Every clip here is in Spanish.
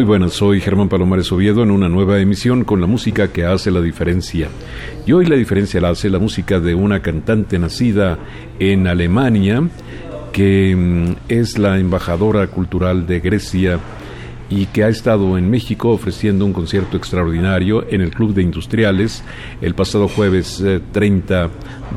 Muy buenas, soy Germán Palomares Oviedo en una nueva emisión con la música que hace la diferencia. Y hoy la diferencia la hace la música de una cantante nacida en Alemania, que mm, es la embajadora cultural de Grecia y que ha estado en México ofreciendo un concierto extraordinario en el Club de Industriales el pasado jueves 30 eh,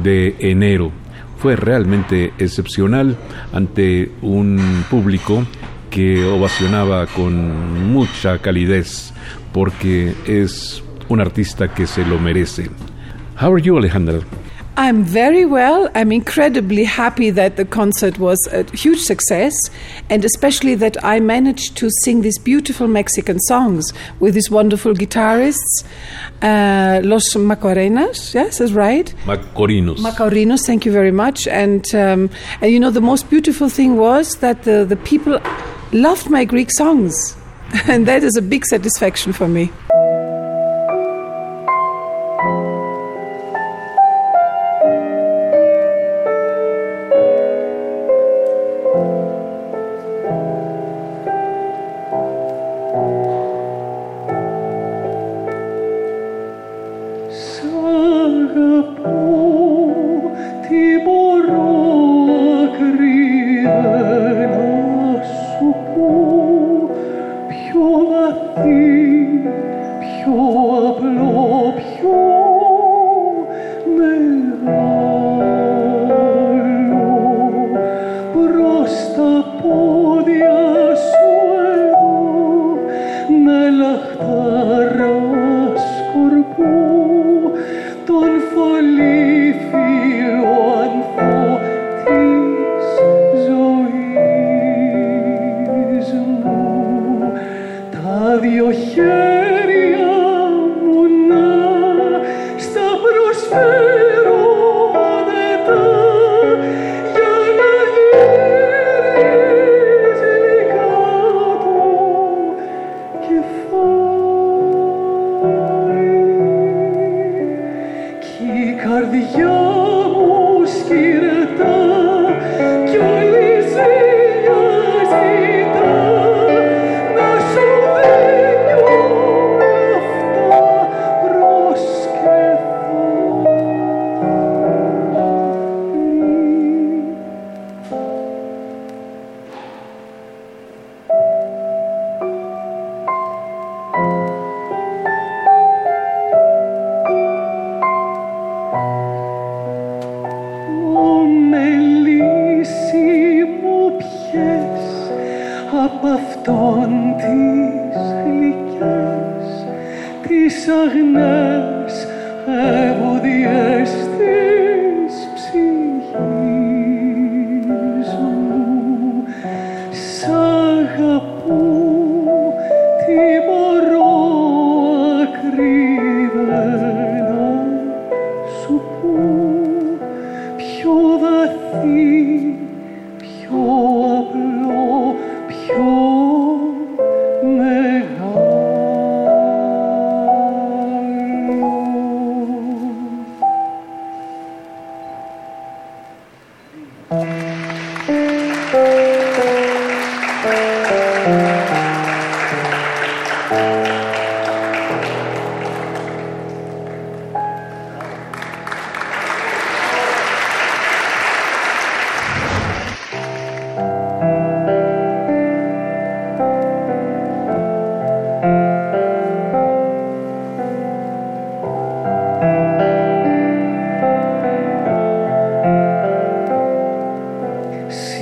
de enero. Fue realmente excepcional ante un público que ovacionaba con mucha calidez porque es un artista que se lo merece. How are you, Alejandra? I'm very well. I'm incredibly happy that the concert was a huge success, and especially that I managed to sing these beautiful Mexican songs with these wonderful guitarists, uh, Los Macarenas. Yes, that's right. Macorinos. Macorinos. Thank you very much. And um, and you know the most beautiful thing was that the the people loved my Greek songs. And that is a big satisfaction for me. Saga ti borro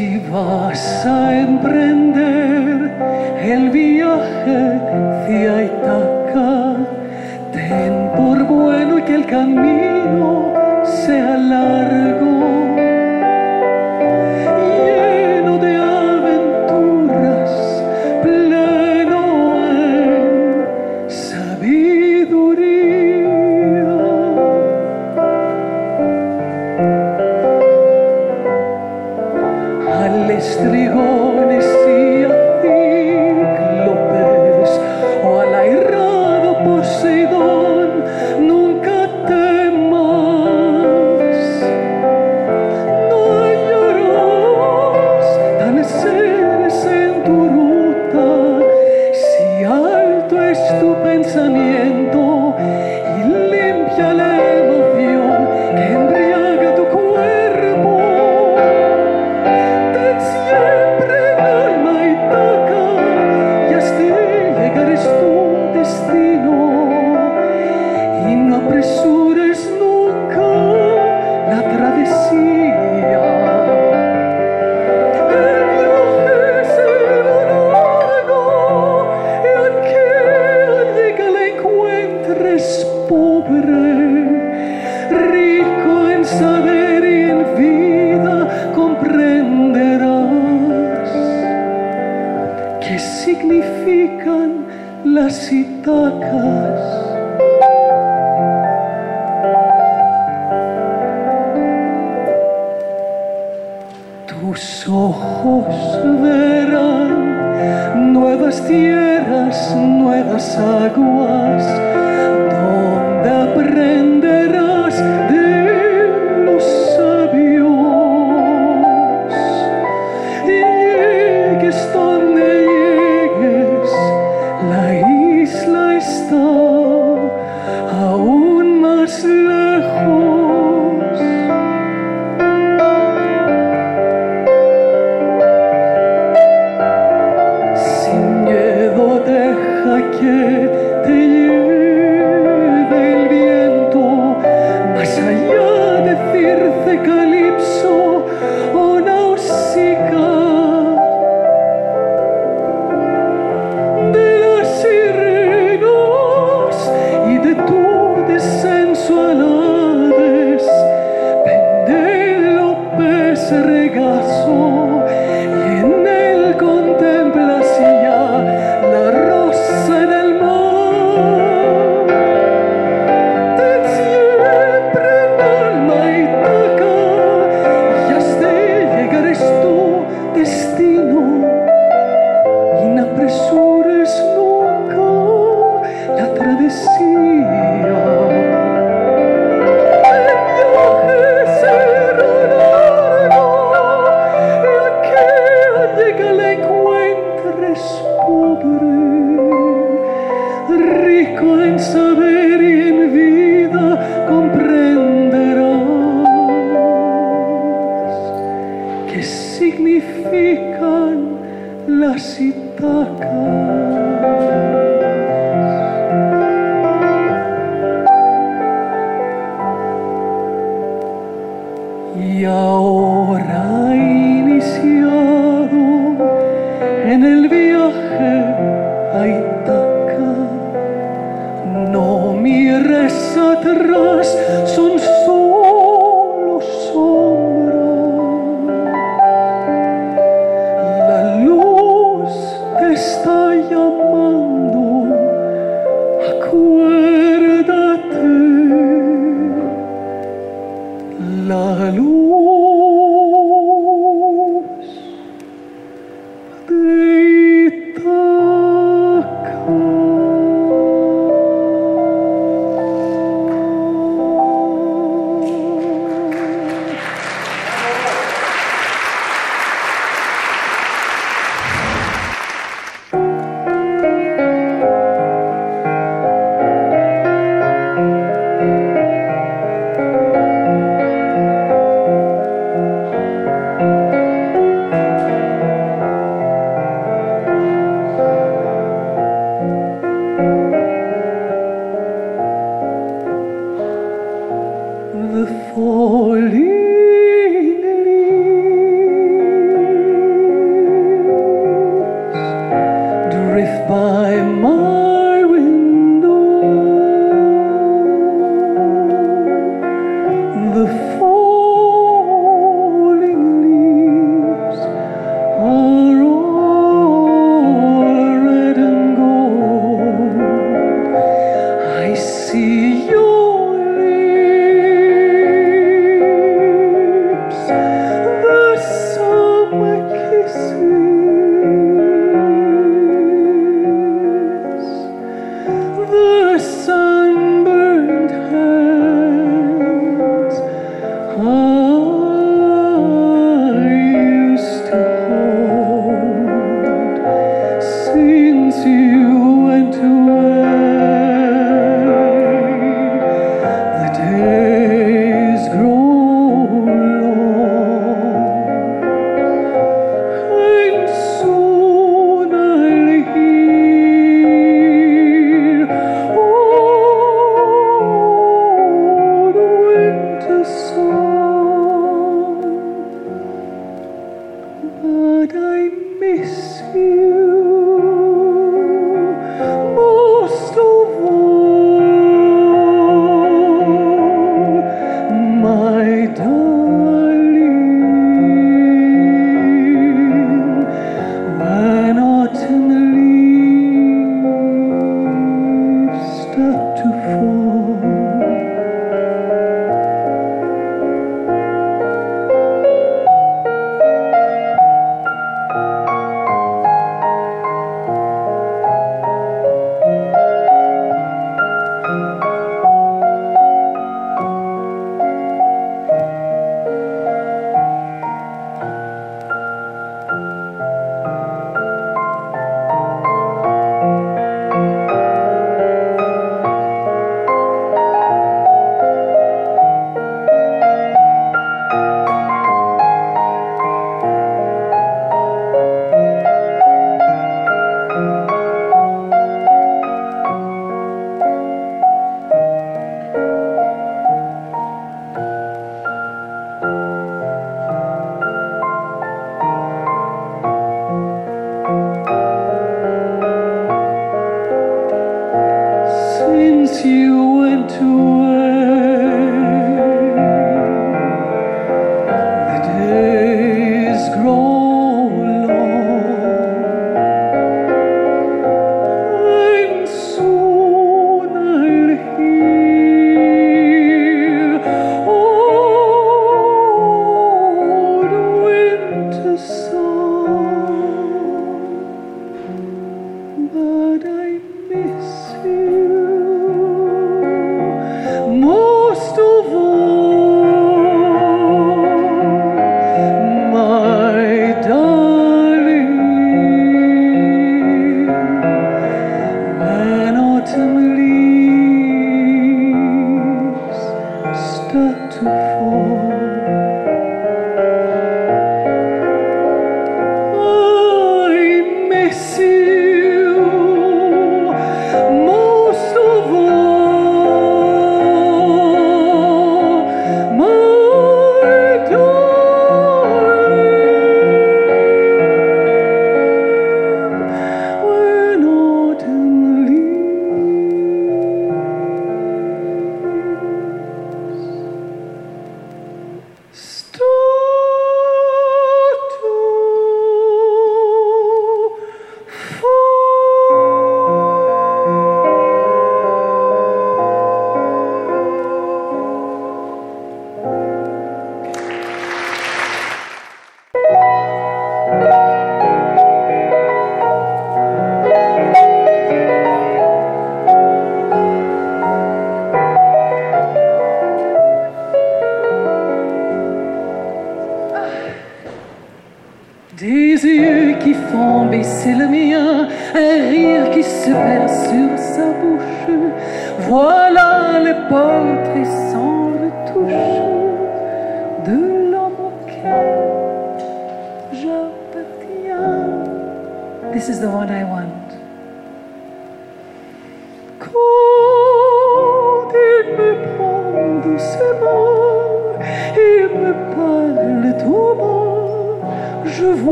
Si vas a emprender el viaje hacia Itaca, ten por bueno que el camino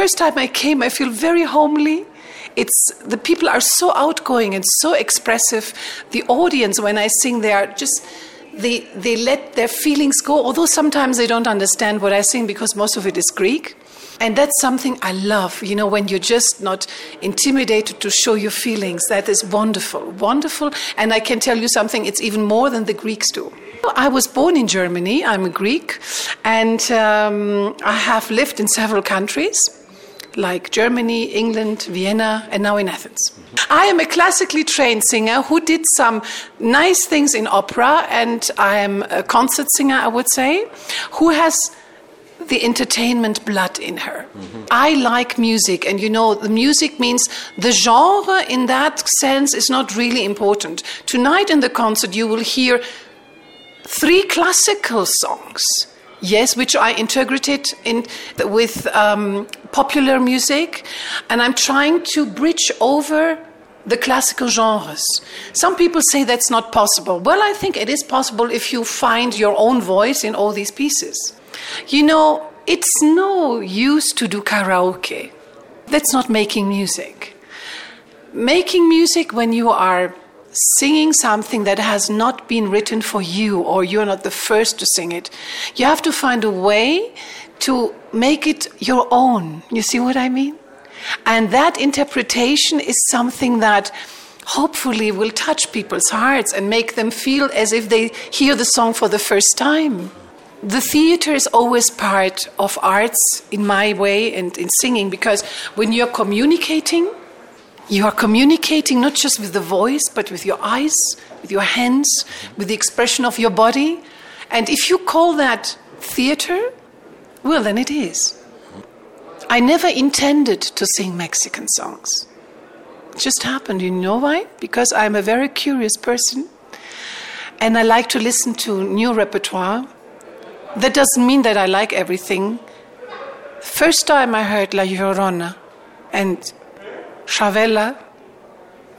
first time I came, I feel very homely. It's the people are so outgoing and so expressive. The audience, when I sing, they are just they they let their feelings go. Although sometimes they don't understand what I sing because most of it is Greek, and that's something I love. You know, when you're just not intimidated to show your feelings, that is wonderful, wonderful. And I can tell you something. It's even more than the Greeks do. I was born in Germany. I'm a Greek, and um, I have lived in several countries like Germany, England, Vienna, and now in Athens. I am a classically trained singer who did some nice things in opera, and I am a concert singer, I would say, who has the entertainment blood in her. I like music, and you know, the music means the genre in that sense is not really important. Tonight in the concert, you will hear three classical songs. Yes, which I integrated in with um, popular music, and I'm trying to bridge over the classical genres. Some people say that's not possible. Well, I think it is possible if you find your own voice in all these pieces. You know, it's no use to do karaoke. That's not making music. Making music when you are singing something that has not been written for you or you're not the first to sing it, you have to find a way to make it your own. You see what I mean? And that interpretation is something that hopefully will touch people's hearts and make them feel as if they hear the song for the first time. The theater is always part of arts in my way and in singing because when you're communicating, you are communicating not just with the voice, but with your eyes, with your hands, with the expression of your body. And if you call that theater, well, then it is. I never intended to sing Mexican songs. It just happened. You know why? Because I'm a very curious person. and I like to listen to new repertoire. That doesn't mean that I like everything. First time I heard La Llorona and Chavela,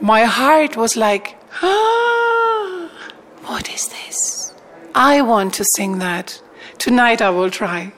my heart was like, ah, what is this? I want to sing that. Tonight I will try.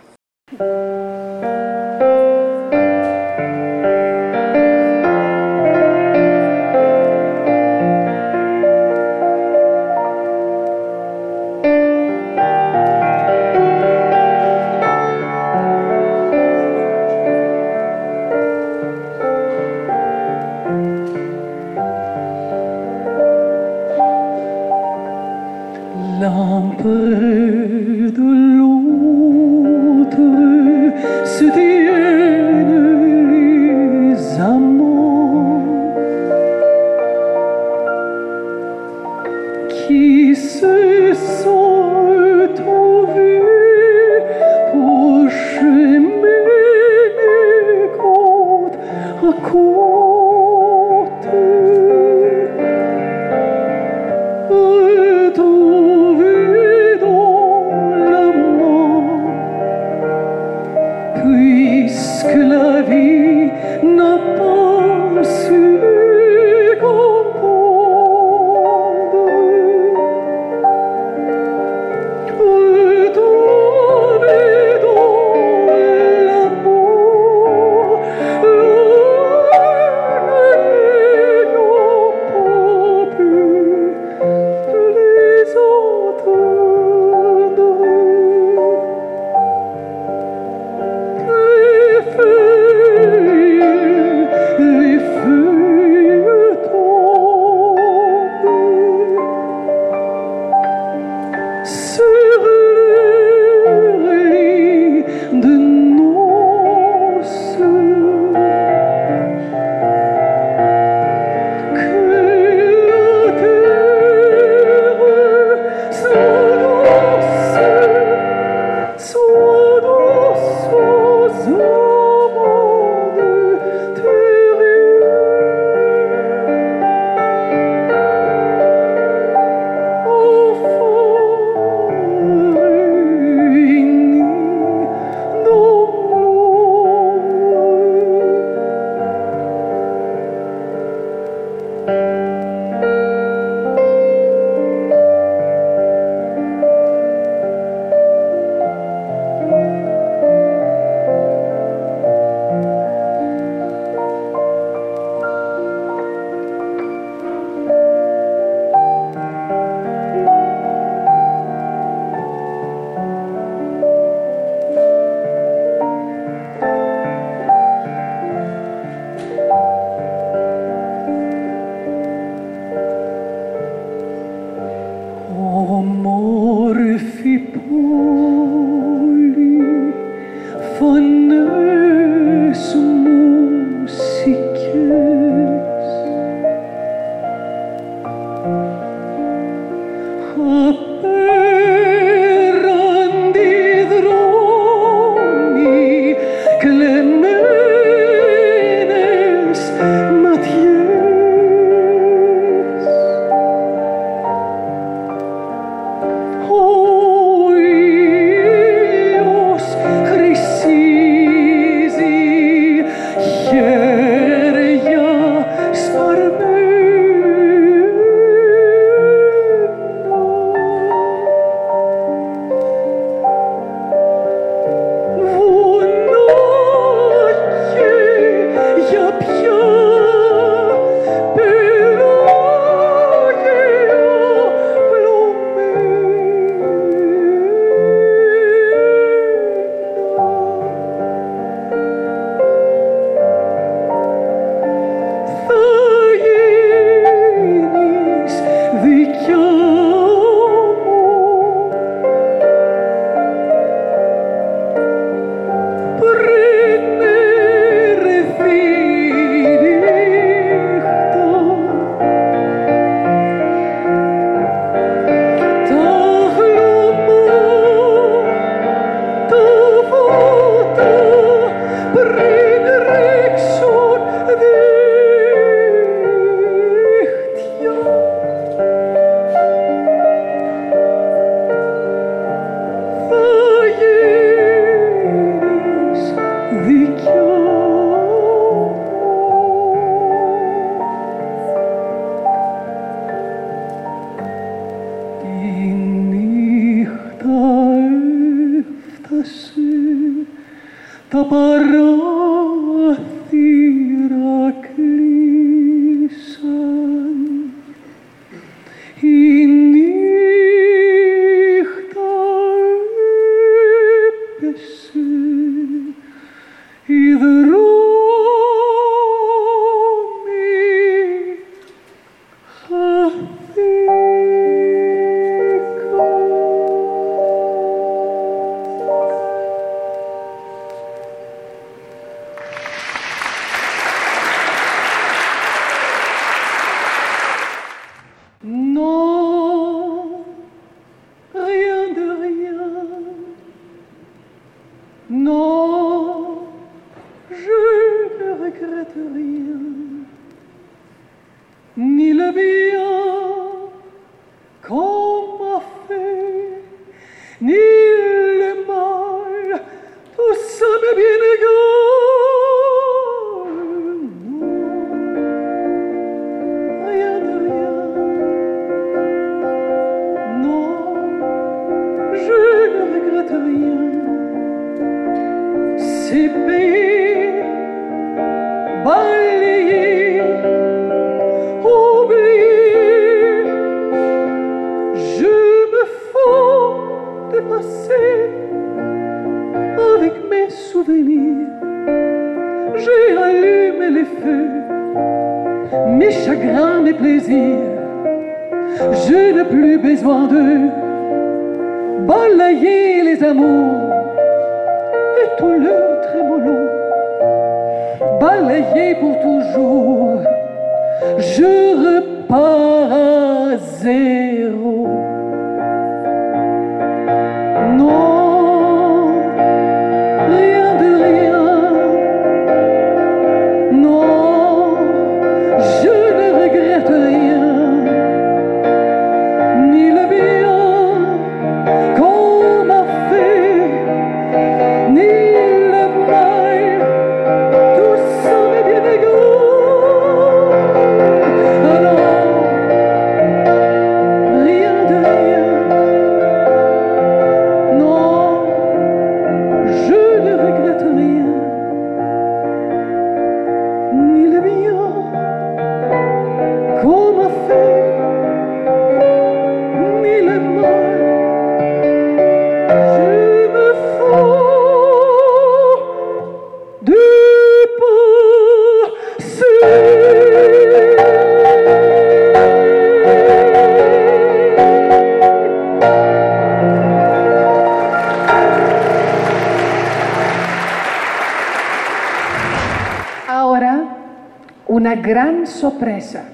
gran sorpresa.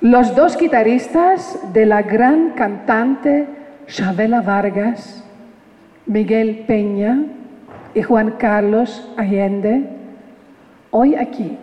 Los dos guitarristas de la gran cantante Chabela Vargas, Miguel Peña y Juan Carlos Allende, hoy aquí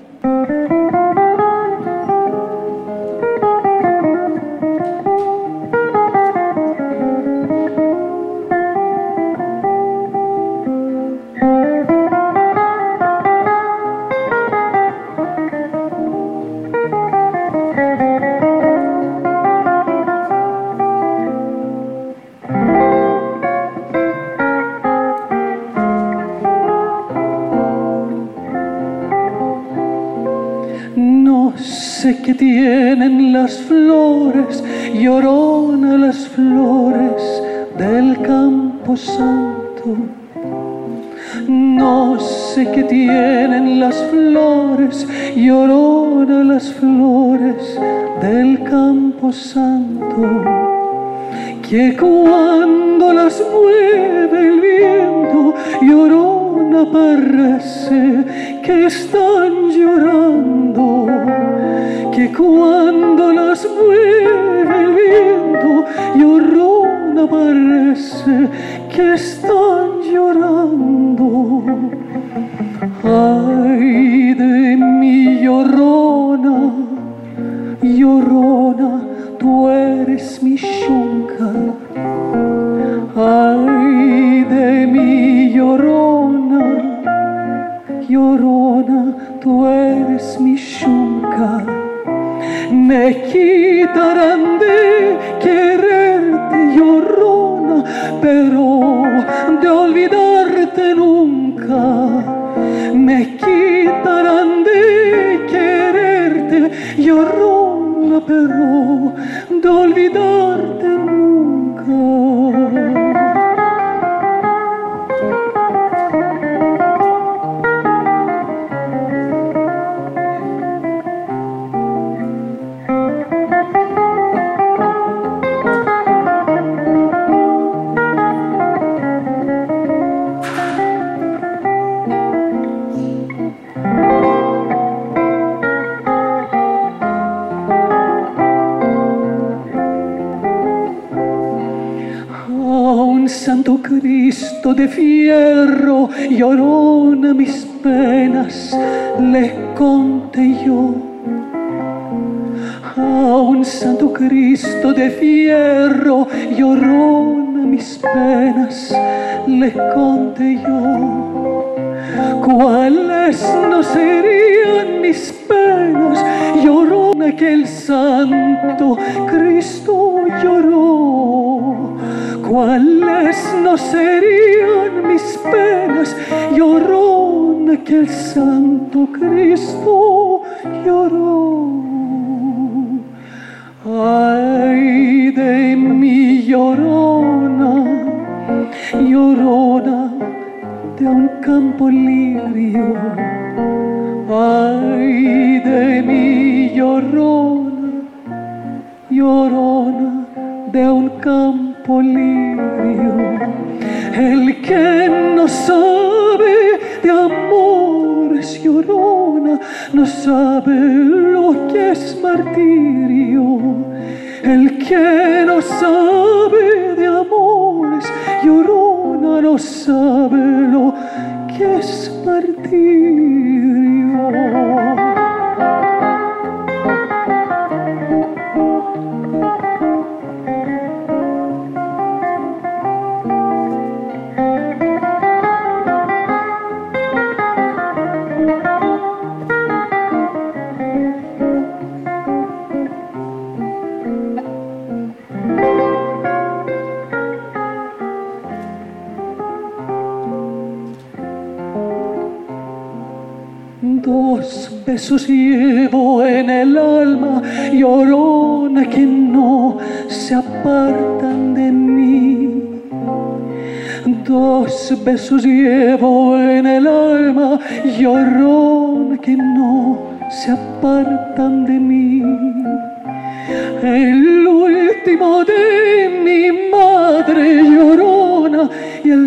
De fierro, llorona mis penas, les conté yo. A un santo Cristo de fierro, llorona mis penas, les conté yo.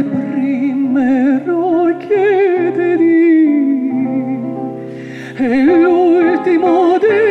primero che te e l'ultimo último de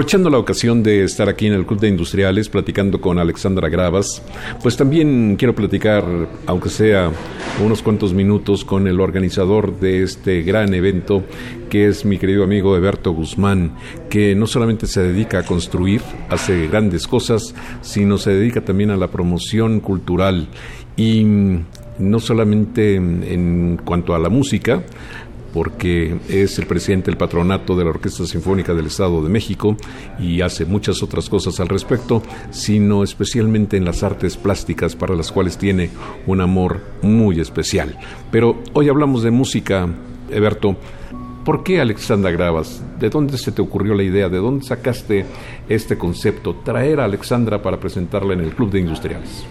Aprovechando la ocasión de estar aquí en el Club de Industriales platicando con Alexandra Gravas, pues también quiero platicar, aunque sea unos cuantos minutos, con el organizador de este gran evento, que es mi querido amigo Eberto Guzmán, que no solamente se dedica a construir, hace grandes cosas, sino se dedica también a la promoción cultural. Y no solamente en cuanto a la música, porque es el presidente del patronato de la Orquesta Sinfónica del Estado de México y hace muchas otras cosas al respecto, sino especialmente en las artes plásticas para las cuales tiene un amor muy especial. Pero hoy hablamos de música, Eberto. ¿Por qué Alexandra Gravas? ¿De dónde se te ocurrió la idea? ¿De dónde sacaste este concepto? Traer a Alexandra para presentarla en el Club de Industriales.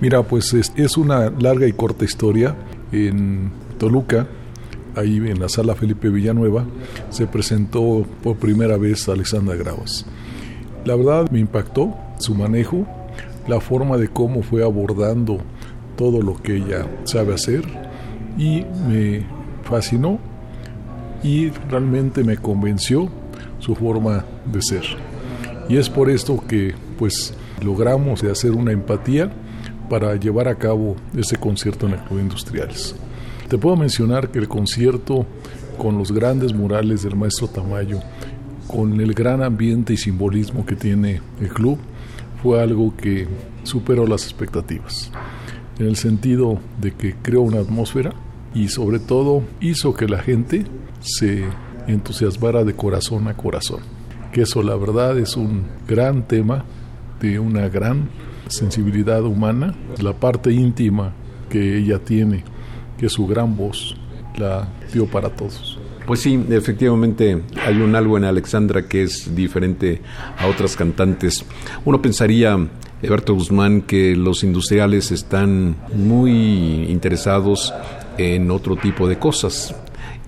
Mira, pues es, es una larga y corta historia. En Toluca, ahí en la sala Felipe Villanueva, se presentó por primera vez Alexandra Gravas. La verdad me impactó su manejo, la forma de cómo fue abordando todo lo que ella sabe hacer y me fascinó y realmente me convenció su forma de ser. Y es por esto que pues logramos hacer una empatía para llevar a cabo ese concierto en el Club Industriales. Te puedo mencionar que el concierto con los grandes murales del maestro Tamayo, con el gran ambiente y simbolismo que tiene el club, fue algo que superó las expectativas, en el sentido de que creó una atmósfera y sobre todo hizo que la gente se entusiasmara de corazón a corazón. Que eso la verdad es un gran tema de una gran sensibilidad humana, la parte íntima que ella tiene que su gran voz la dio para todos. Pues sí, efectivamente hay un algo en Alexandra que es diferente a otras cantantes. Uno pensaría, Eberto Guzmán, que los industriales están muy interesados en otro tipo de cosas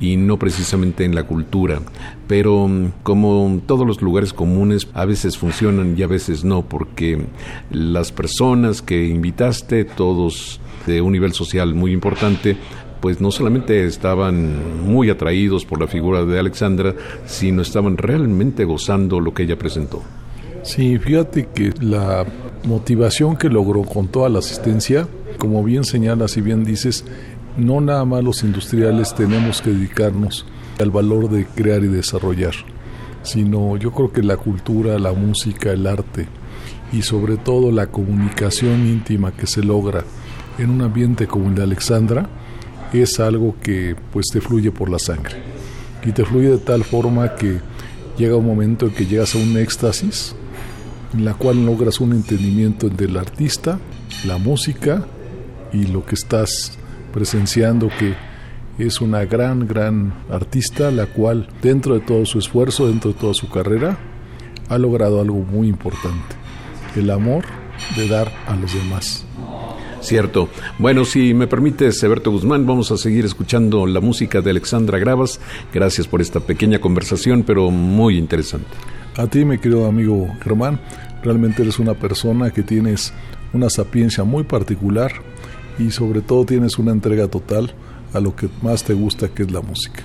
y no precisamente en la cultura. Pero como todos los lugares comunes, a veces funcionan y a veces no, porque las personas que invitaste, todos de un nivel social muy importante, pues no solamente estaban muy atraídos por la figura de Alexandra, sino estaban realmente gozando lo que ella presentó. Sí, fíjate que la motivación que logró con toda la asistencia, como bien señalas y bien dices, no nada más los industriales tenemos que dedicarnos al valor de crear y desarrollar, sino yo creo que la cultura, la música, el arte y sobre todo la comunicación íntima que se logra en un ambiente como el de Alexandra es algo que pues te fluye por la sangre y te fluye de tal forma que llega un momento en que llegas a un éxtasis en la cual logras un entendimiento entre el artista, la música y lo que estás presenciando que es una gran, gran artista, la cual dentro de todo su esfuerzo, dentro de toda su carrera, ha logrado algo muy importante, el amor de dar a los demás. Cierto. Bueno, si me permite, Seberto Guzmán, vamos a seguir escuchando la música de Alexandra Gravas. Gracias por esta pequeña conversación, pero muy interesante. A ti, mi querido amigo Germán, realmente eres una persona que tienes una sapiencia muy particular y sobre todo tienes una entrega total a lo que más te gusta, que es la música.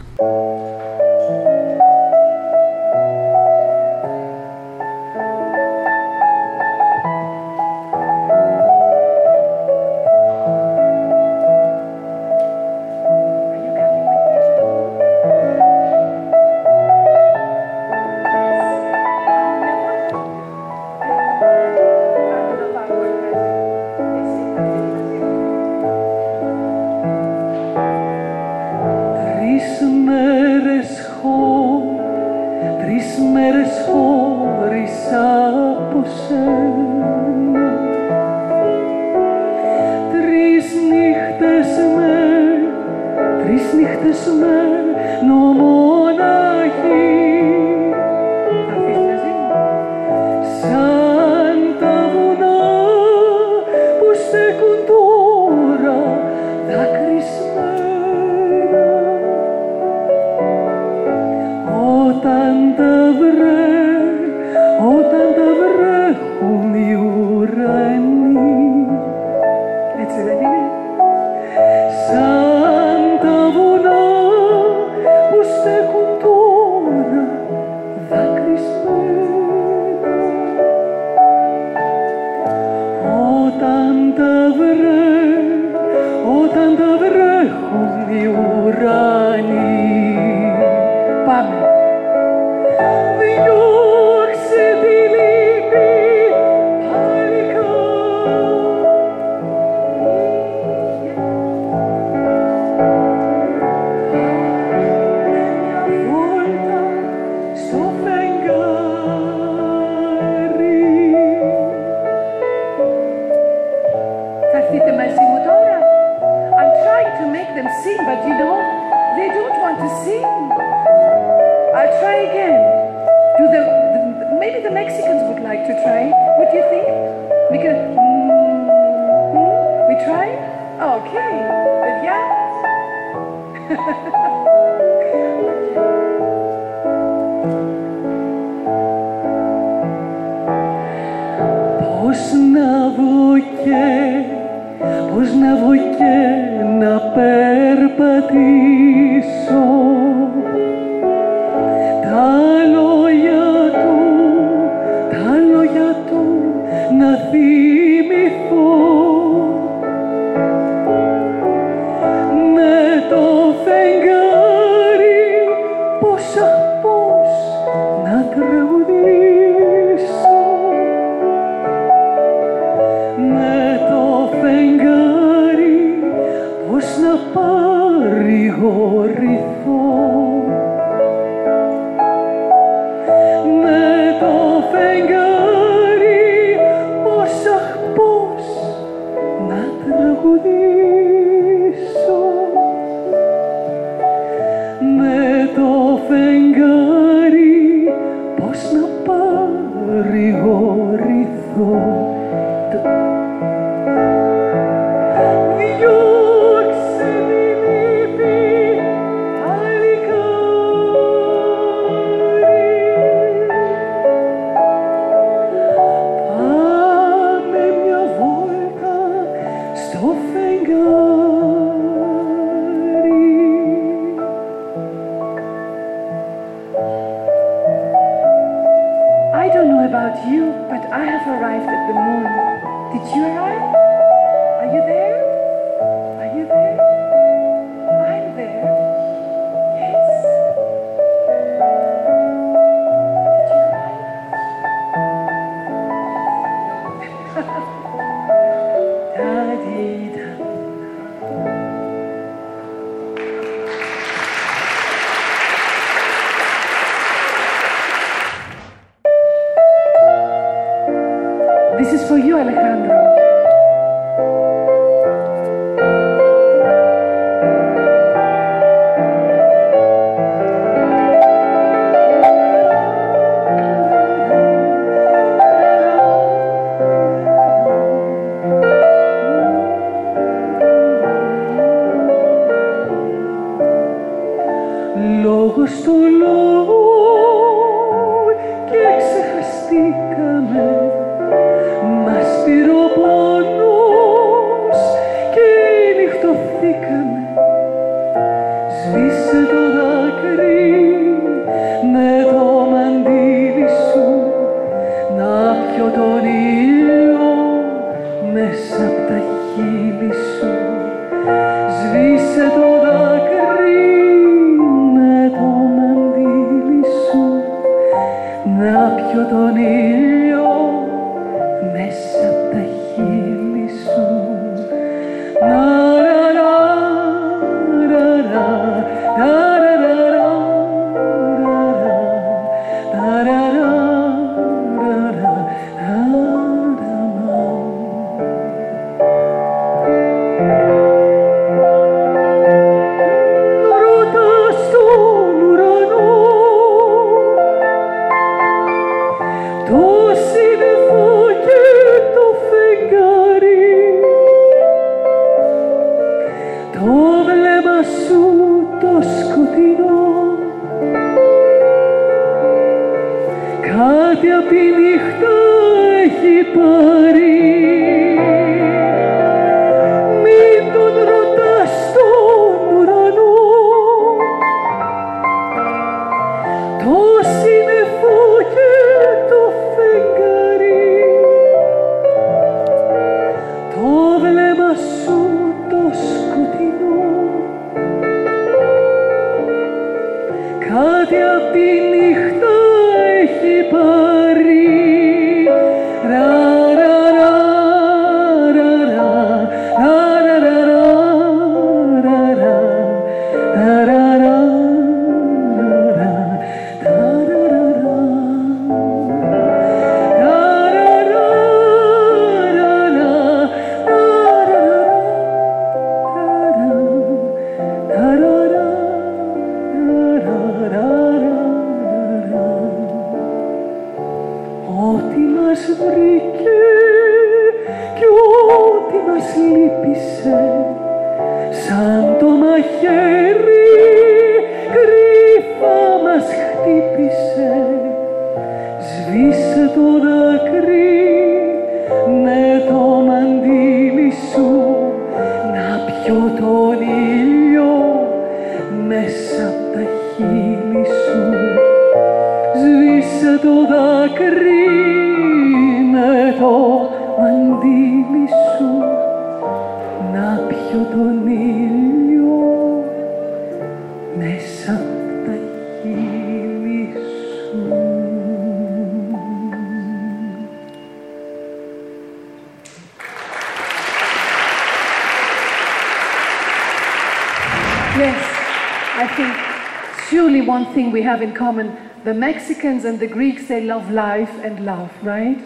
We have in common the Mexicans and the Greeks, they love life and love, right?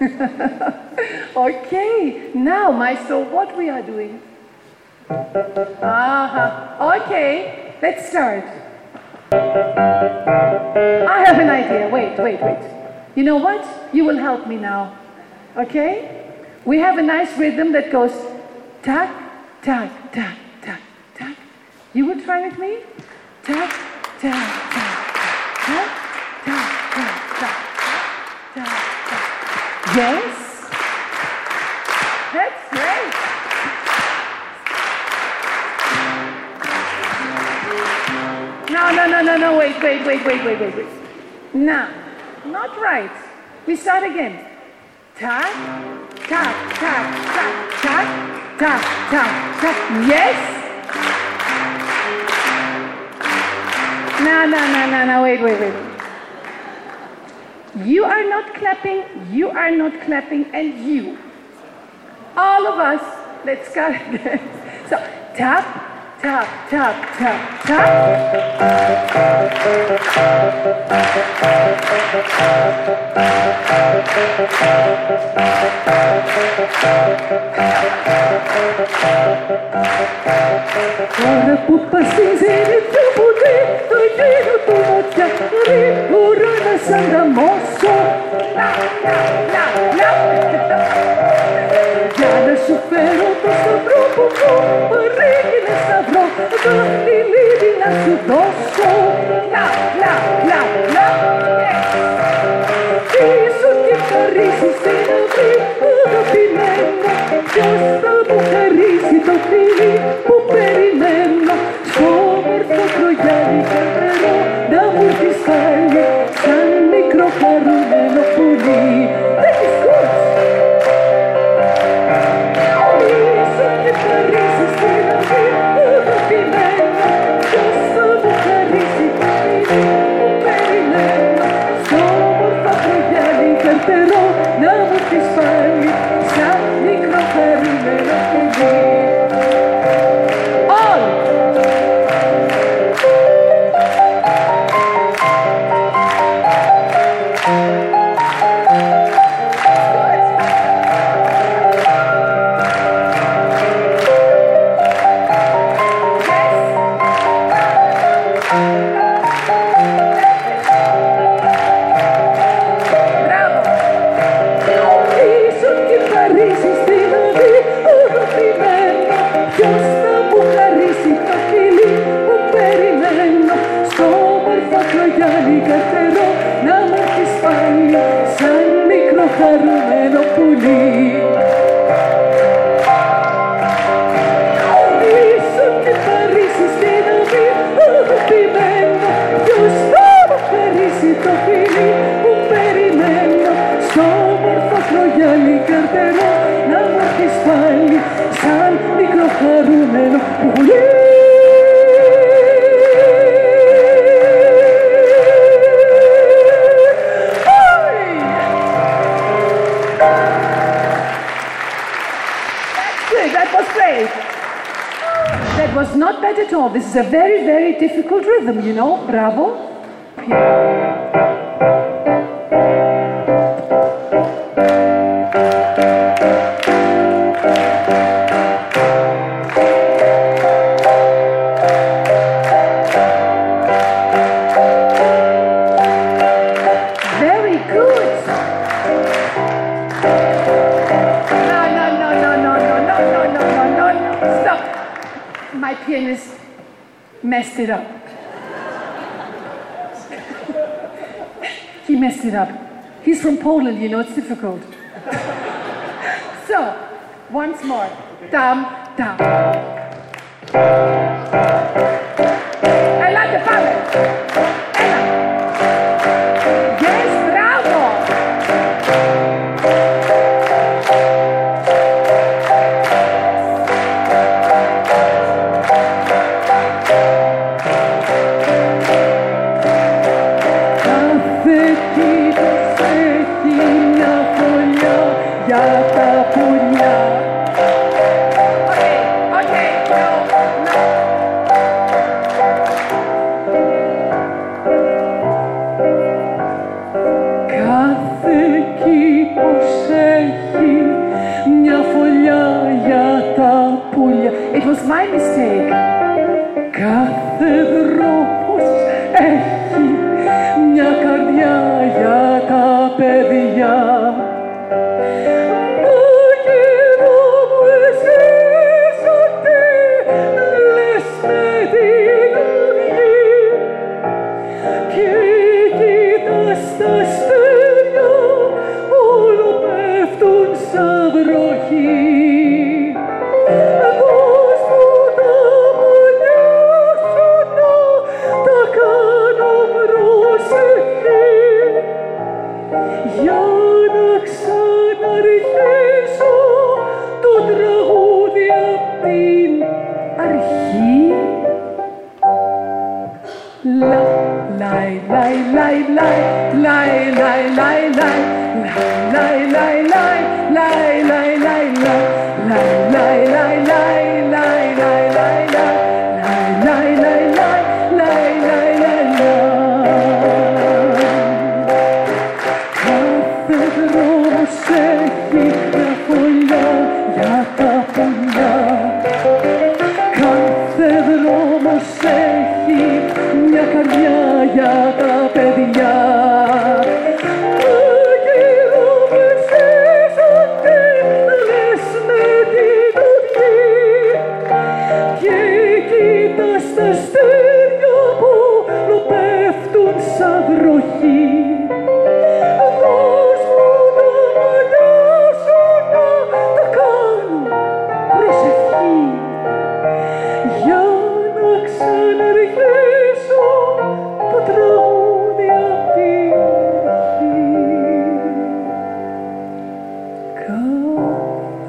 okay, now, Maestro, what we are doing? Uh-huh. Okay, let's start. I have an idea. Wait, wait, wait. You know what? You will help me now. Okay? We have a nice rhythm that goes tack, tack, tack, tack, tack. You will try with me? Wait, wait, wait, wait, wait, wait, wait. No, not right. We start again. Tack, tack, tack, tack, tack, tack, tack, tack. Yes? No, no, no, no, no, wait, wait, wait. You are not clapping, you are not clapping, and you. All of us, let's start again. So, tap, tap, tap, tap, tap. Ora pupa sinzeni tu budi, tu dinu tu moja, ri urana sanda mosso. La, la, la, la. Jada supero tu sa drupu, is a very, very difficult rhythm, you know. Bravo. Poland, you know, it's difficult. so, once more. Dum, dum.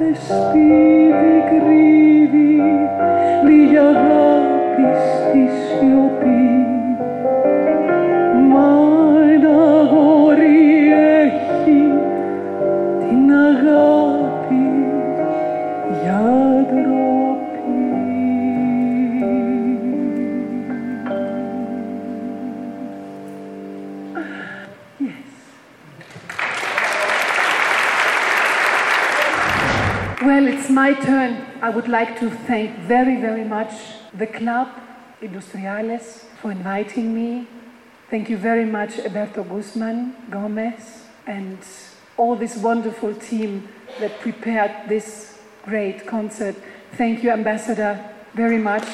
vestiti grigi I would like to thank very, very much the club, Industriales, for inviting me. Thank you very much, Alberto Guzman, Gomez, and all this wonderful team that prepared this great concert. Thank you, Ambassador, very much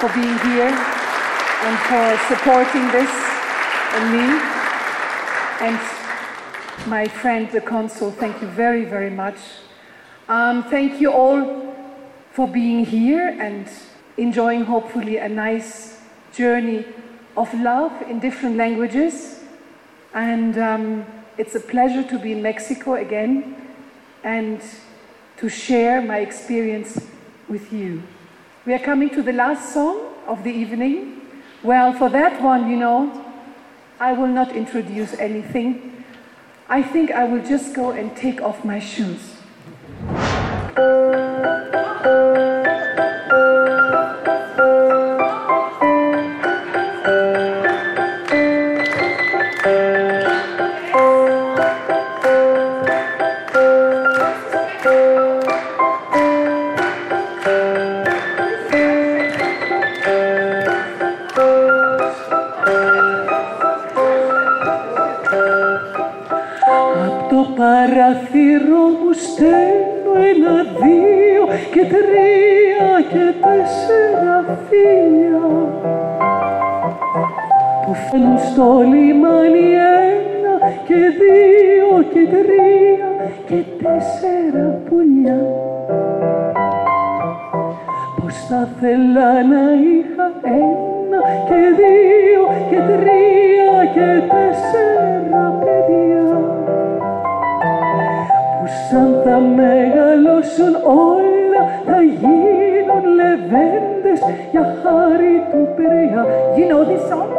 for being here and for supporting this and me. And my friend, the consul, thank you very, very much. Um, thank you all for being here and enjoying, hopefully, a nice journey of love in different languages. And um, it's a pleasure to be in Mexico again and to share my experience with you. We are coming to the last song of the evening. Well, for that one, you know, I will not introduce anything. I think I will just go and take off my shoes. παράθυρο μου στέλνει και τρία και τέσσερα φίλια που φαίνουν στο λιμάνι ένα και δύο και τρία και τέσσερα πουλιά. Πως θα θέλα να είχα ένα και δύο και τρία και τέσσερα παιδιά. Που σαν θα μεγαλώσουν όλα θα γίνουν λεβέντες για χάρη του Πειραιά. You know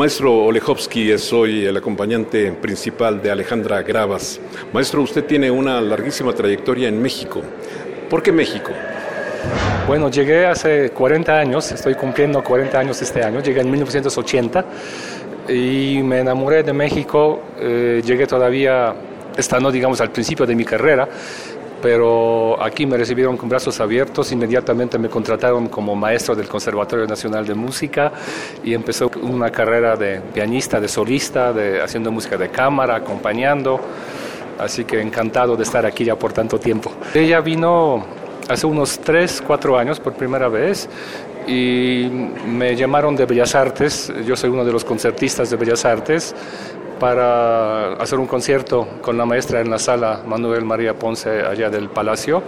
maestro Olejowski es hoy el acompañante principal de Alejandra Gravas. Maestro, usted tiene una larguísima trayectoria en México. ¿Por qué México? Bueno, llegué hace 40 años, estoy cumpliendo 40 años este año, llegué en 1980 y me enamoré de México, eh, llegué todavía estando, digamos, al principio de mi carrera, pero aquí me recibieron con brazos abiertos, inmediatamente me contrataron como maestro del Conservatorio Nacional de Música y empezó una carrera de pianista, de solista, de, haciendo música de cámara, acompañando, así que encantado de estar aquí ya por tanto tiempo. Ella vino hace unos 3, 4 años por primera vez y me llamaron de Bellas Artes, yo soy uno de los concertistas de Bellas Artes, para hacer un concierto con la maestra en la sala Manuel María Ponce allá del Palacio.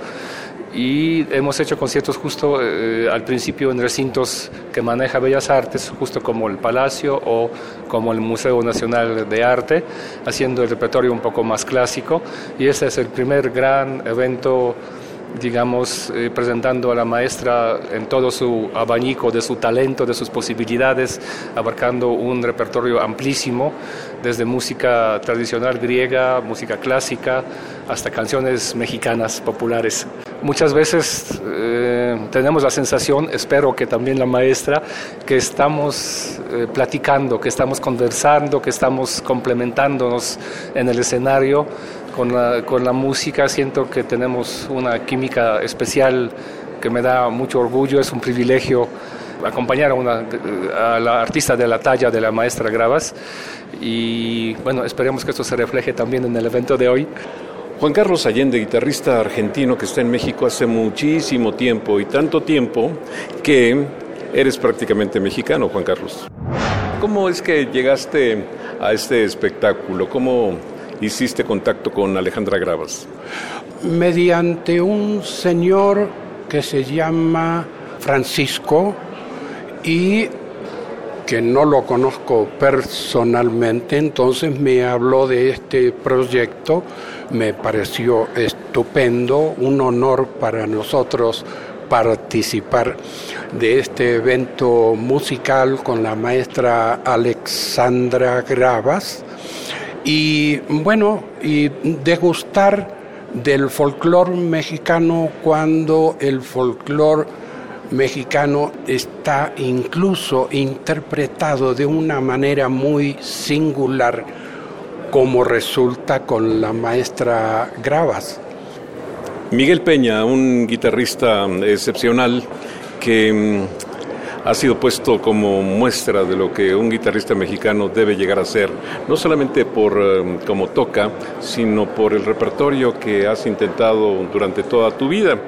Y hemos hecho conciertos justo eh, al principio en recintos que maneja Bellas Artes, justo como el Palacio o como el Museo Nacional de Arte, haciendo el repertorio un poco más clásico. Y este es el primer gran evento digamos, eh, presentando a la maestra en todo su abanico de su talento, de sus posibilidades, abarcando un repertorio amplísimo, desde música tradicional griega, música clásica, hasta canciones mexicanas populares. Muchas veces eh, tenemos la sensación, espero que también la maestra, que estamos eh, platicando, que estamos conversando, que estamos complementándonos en el escenario con la, música. Siento que tenemos una química especial que me da mucho orgullo, es un privilegio acompañar a, una, a la artista de la talla de la maestra Gravas y bueno, esperemos que esto se refleje también en el evento de hoy. Juan Carlos Allende, guitarrista argentino que está en México hace muchísimo tiempo y tanto tiempo que eres prácticamente mexicano, Juan Carlos. ¿Cómo es que llegaste a este espectáculo? ¿Cómo hiciste contacto con Alejandra Gravas? Mediante un señor que se llama Francisco y que no lo conozco personalmente, entonces me habló de este proyecto, me pareció estupendo, un honor para nosotros participar de este evento musical con la maestra Alexandra Gravas y bueno, y degustar del folclore mexicano cuando el folclore mexicano está incluso interpretado de una manera muy singular, como resulta con la maestra Gravas. Miguel Peña, un guitarrista excepcional que mm, ha sido puesto como muestra de lo que un guitarrista mexicano debe llegar a ser, no solamente por eh, cómo toca, sino por el repertorio que has intentado durante toda tu vida.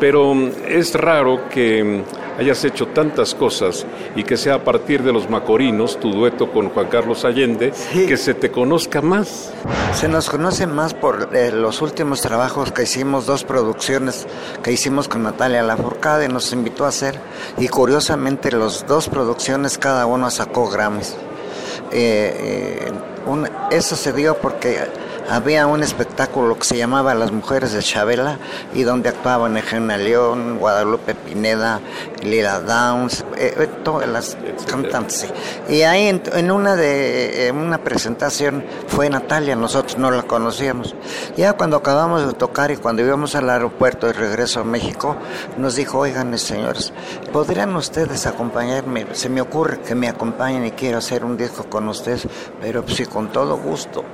Pero mm, es raro que mm, hayas hecho tantas cosas y que sea a partir de los Macorinos, tu dueto con Juan Carlos Allende, que se te conozca más. Se nos conoce más por eh, los últimos trabajos que hicimos, dos producciones que hicimos con Natalia Lafourcade, nos invitó a hacer y curiosamente las dos producciones cada uno sacó Grammys. Eh, eh, eso se dio porque había un espectáculo que se llamaba Las Mujeres de Chabela y donde actuaban Eugenia León, Guadalupe Pineda, Lila Downs, eh, eh, todas las cantantes. Y ahí en, una de una presentación fue Natalia, nosotros no la conocíamos. Ya cuando acabamos de tocar y cuando íbamos al aeropuerto de regreso a México, nos dijo, oigan señores, ¿podrían ustedes acompañarme? Se me ocurre que me acompañen y quiero hacer un disco con ustedes, pero sí, con todo gusto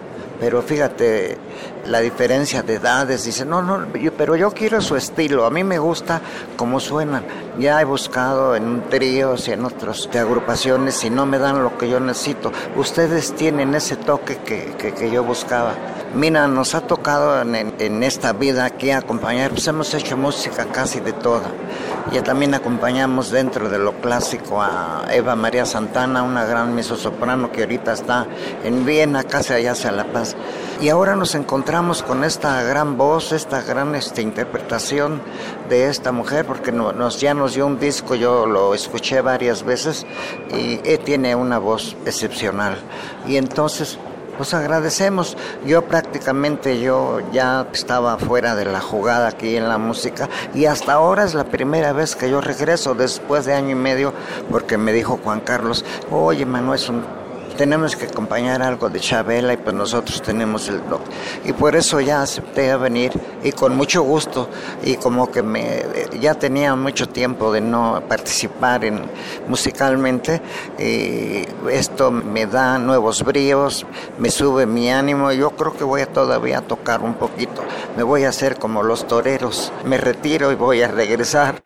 pero fíjate la diferencia de edades. Dice, no, no, pero yo quiero su estilo, a mí me gusta cómo suenan. Ya he buscado en tríos y en otras agrupaciones y no me dan lo que yo necesito. Ustedes tienen ese toque que, que, yo buscaba. Mira, nos ha tocado en, esta vida aquí acompañar, pues hemos hecho música casi de toda. Ya también acompañamos dentro de lo clásico a Eva María Santana, una gran soprano que ahorita está en Viena, casi allá hacia La Paz. Y ahora nos encontramos con esta gran voz, esta gran este, interpretación de esta mujer, porque ya nos dio un disco, yo lo escuché varias veces y eh, tiene una voz excepcional. Y entonces pues agradecemos. Yo prácticamente yo ya estaba fuera de la jugada aquí en la música y hasta ahora es la primera vez que yo regreso después de año y medio porque me dijo Juan Carlos, oye Manuel, es un tenemos que acompañar algo de Chabela y pues nosotros tenemos el blog. Y por eso ya acepté a venir y con mucho gusto y como que me ya tenía mucho tiempo de no participar en musicalmente y esto me da nuevos bríos, me sube mi ánimo, yo creo que voy a todavía tocar un poquito. Me voy a hacer como los toreros, me retiro y voy a regresar.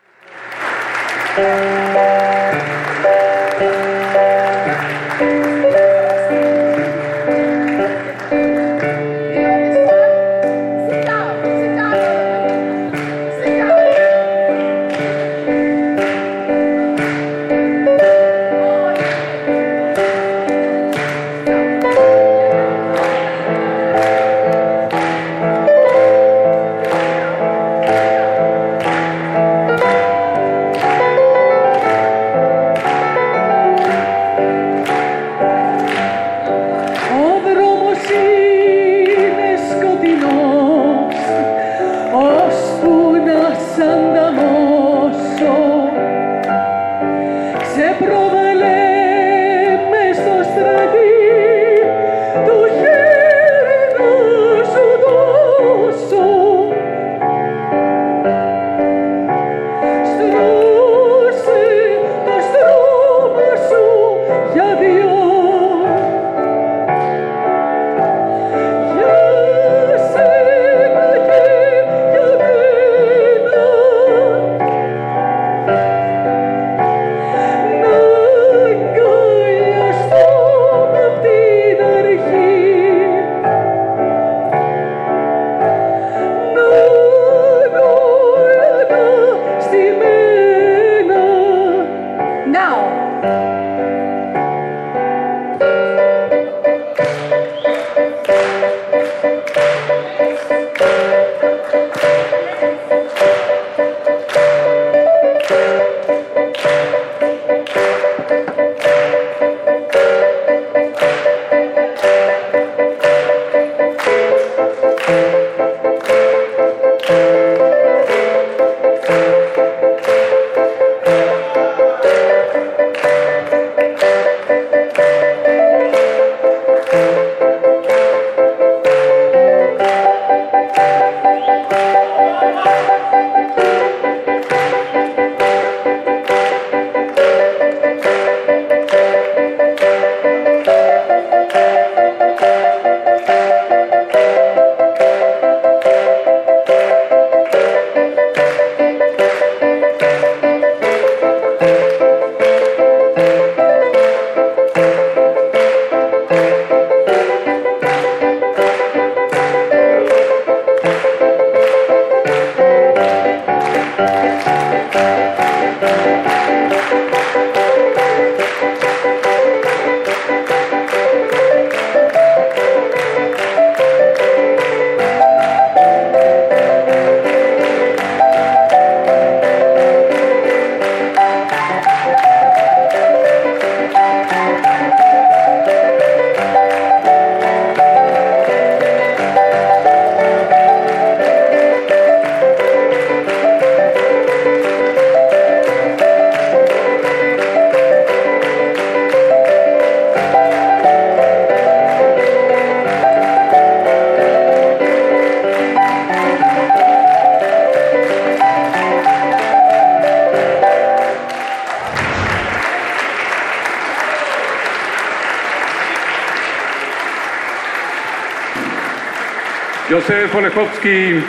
Josef Olechowski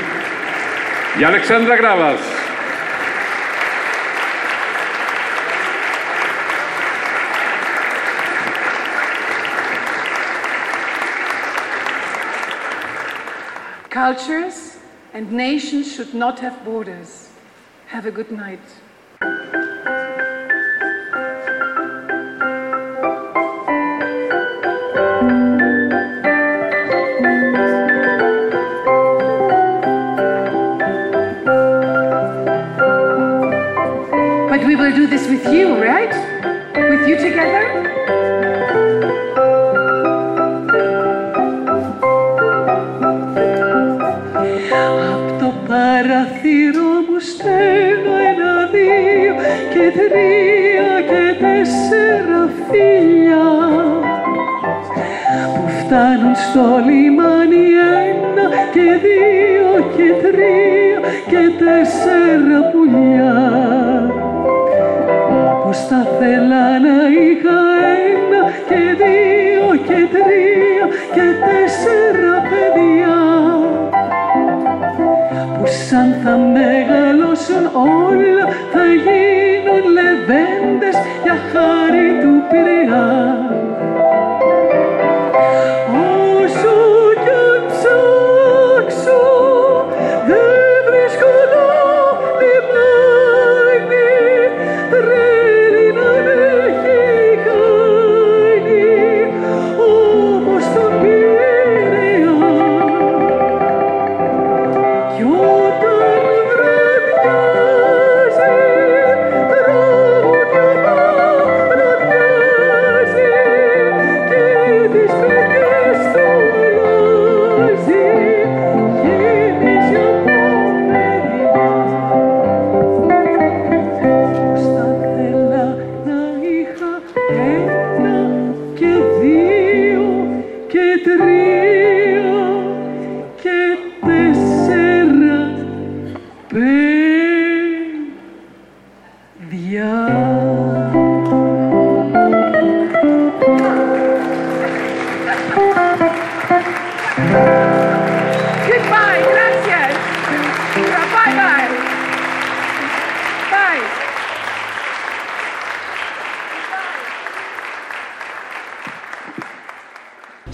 y Alexandra Gravas. Cultures and nations should not have borders. Have a good night. φτάνουν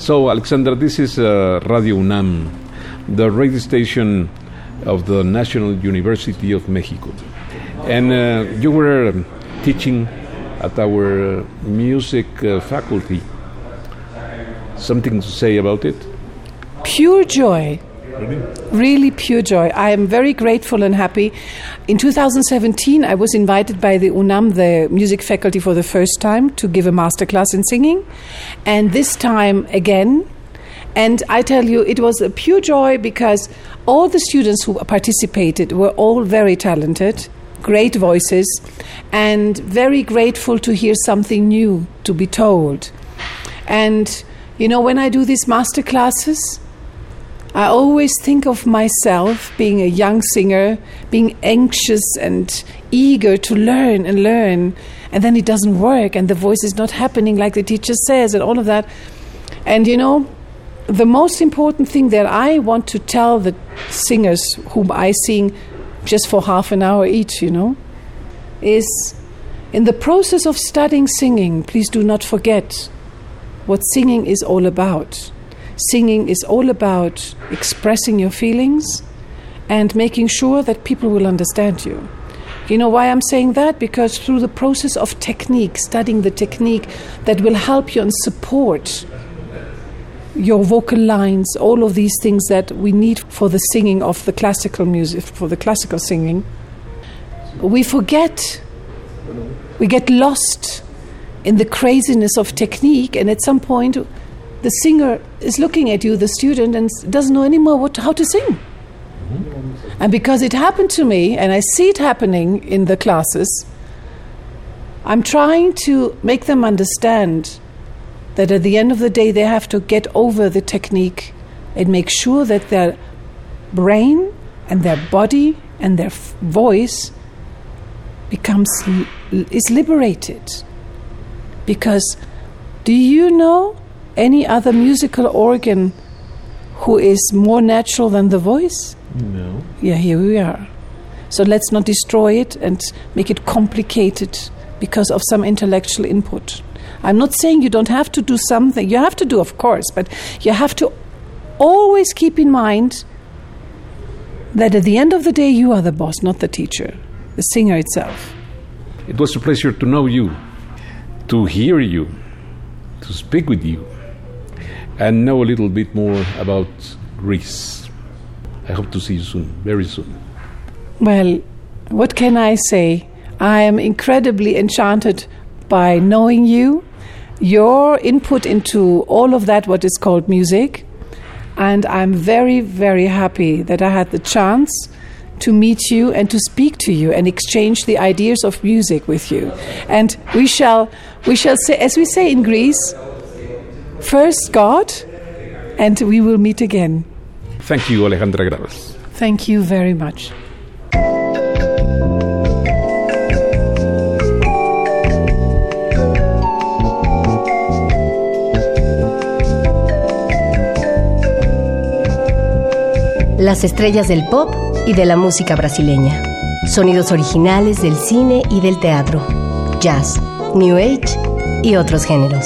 So, Alexander, this is uh, Radio UNAM, the radio station of the National University of Mexico. And uh, you were um, teaching at our music uh, faculty. Something to say about it? Pure joy. Really pure joy. I am very grateful and happy. In 2017, I was invited by the UNAM, the music faculty, for the first time to give a masterclass in singing. And this time again. And I tell you, it was a pure joy because all the students who participated were all very talented, great voices, and very grateful to hear something new to be told. And, you know, when I do these master classes, I always think of myself being a young singer, being anxious and eager to learn and learn, and then it doesn't work, and the voice is not happening like the teacher says, and all of that. And you know, the most important thing that I want to tell the singers whom I sing just for half an hour each, you know, is in the process of studying singing, please do not forget what singing is all about. Singing is all about expressing your feelings and making sure that people will understand you. You know why I'm saying that? Because through the process of technique, studying the technique that will help you and support your vocal lines, all of these things that we need for the singing of the classical music, for the classical singing, we forget, we get lost in the craziness of technique, and at some point, the singer is looking at you, the student, and doesn't know anymore what, how to sing. And because it happened to me, and I see it happening in the classes, I'm trying to make them understand that at the end of the day, they have to get over the technique and make sure that their brain and their body and their f- voice becomes is liberated. Because do you know any other musical organ who is more natural than the voice? No. Yeah, here we are. So let's not destroy it and make it complicated because of some intellectual input. I'm not saying you don't have to do something. You have to do, of course, but you have to always keep in mind that at the end of the day, you are the boss, not the teacher, the singer itself. It was a pleasure to know you, to hear you, to speak with you, and know a little bit more about Greece. I hope to see you soon, very soon. Well, what can I say? I am incredibly enchanted by knowing you, your input into all of that, what is called music. And I'm very, very happy that I had the chance to meet you and to speak to you and exchange the ideas of music with you. And we shall, we shall say, as we say in Greece, first God, and we will meet again. Thank you, Alejandra Gravas. Thank you very much. Las estrellas del pop y de la música brasileña. Sonidos originales del cine y del teatro. Jazz, New Age y otros géneros.